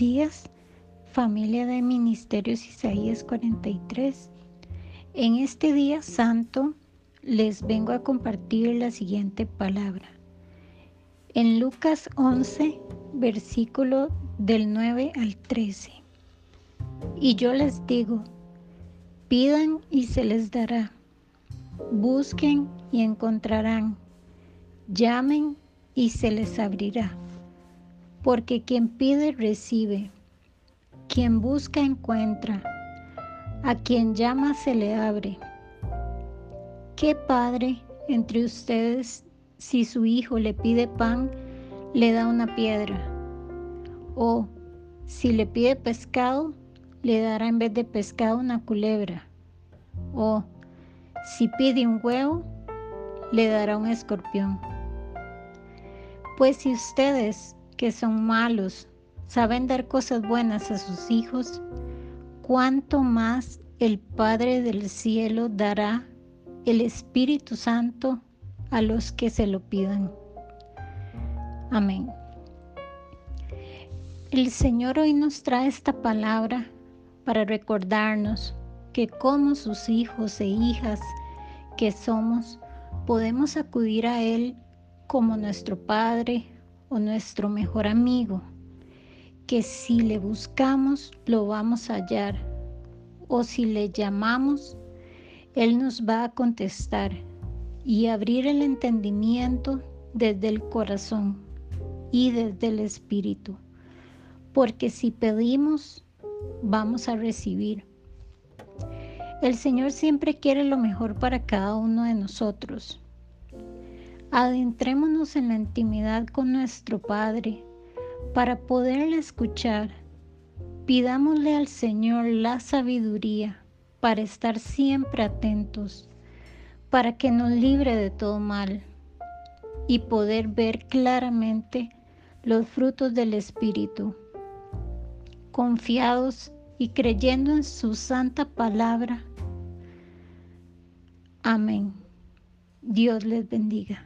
días, familia de Ministerios Isaías 43. En este día santo les vengo a compartir la siguiente palabra. En Lucas 11, versículo del 9 al 13. Y yo les digo, pidan y se les dará, busquen y encontrarán, llamen y se les abrirá porque quien pide recibe, quien busca encuentra, a quien llama se le abre. ¿Qué padre entre ustedes si su hijo le pide pan, le da una piedra? O si le pide pescado, le dará en vez de pescado una culebra. O si pide un huevo, le dará un escorpión. Pues si ustedes que son malos saben dar cosas buenas a sus hijos, cuánto más el Padre del cielo dará el Espíritu Santo a los que se lo pidan. Amén. El Señor hoy nos trae esta palabra para recordarnos que como sus hijos e hijas que somos, podemos acudir a Él como nuestro Padre, o nuestro mejor amigo, que si le buscamos lo vamos a hallar, o si le llamamos, Él nos va a contestar y abrir el entendimiento desde el corazón y desde el espíritu, porque si pedimos, vamos a recibir. El Señor siempre quiere lo mejor para cada uno de nosotros Adentrémonos en la intimidad con nuestro Padre para poderle escuchar. Pidámosle al Señor la sabiduría para estar siempre atentos, para que nos libre de todo mal y poder ver claramente los frutos del Espíritu, confiados y creyendo en su santa palabra. Amén. Dios les bendiga.